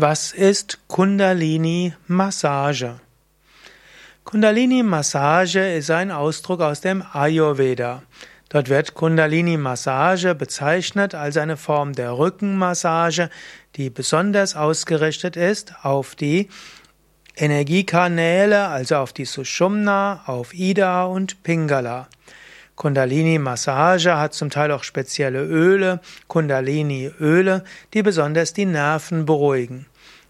Was ist Kundalini-Massage? Kundalini-Massage ist ein Ausdruck aus dem Ayurveda. Dort wird Kundalini-Massage bezeichnet als eine Form der Rückenmassage, die besonders ausgerichtet ist auf die Energiekanäle, also auf die Sushumna, auf Ida und Pingala. Kundalini-Massage hat zum Teil auch spezielle Öle, Kundalini-Öle, die besonders die Nerven beruhigen.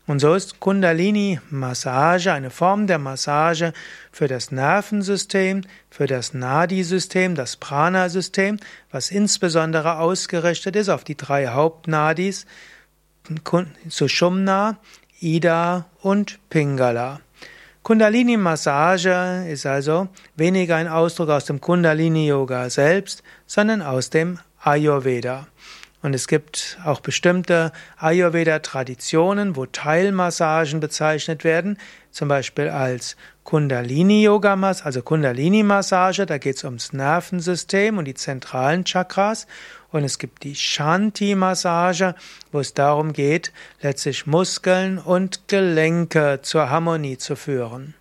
Und so ist Kundalini-Massage eine Form der Massage für das Nervensystem, für das Nadi-System, das Prana-System, was insbesondere ausgerichtet ist auf die drei Hauptnadis, Sushumna, Ida und Pingala. Kundalini-Massage ist also weniger ein Ausdruck aus dem Kundalini-Yoga selbst, sondern aus dem Ayurveda. Und es gibt auch bestimmte Ayurveda-Traditionen, wo Teilmassagen bezeichnet werden, zum Beispiel als Kundalini-Yoga, also Kundalini-Massage, da geht es ums Nervensystem und die zentralen Chakras. Und es gibt die Shanti-Massage, wo es darum geht, letztlich Muskeln und Gelenke zur Harmonie zu führen.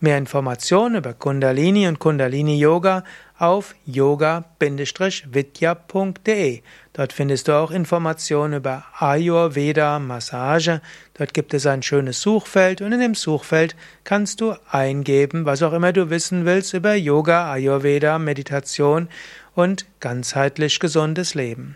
Mehr Informationen über Kundalini und Kundalini Yoga auf yoga-vidya.de. Dort findest du auch Informationen über Ayurveda Massage. Dort gibt es ein schönes Suchfeld und in dem Suchfeld kannst du eingeben, was auch immer du wissen willst über Yoga, Ayurveda, Meditation und ganzheitlich gesundes Leben.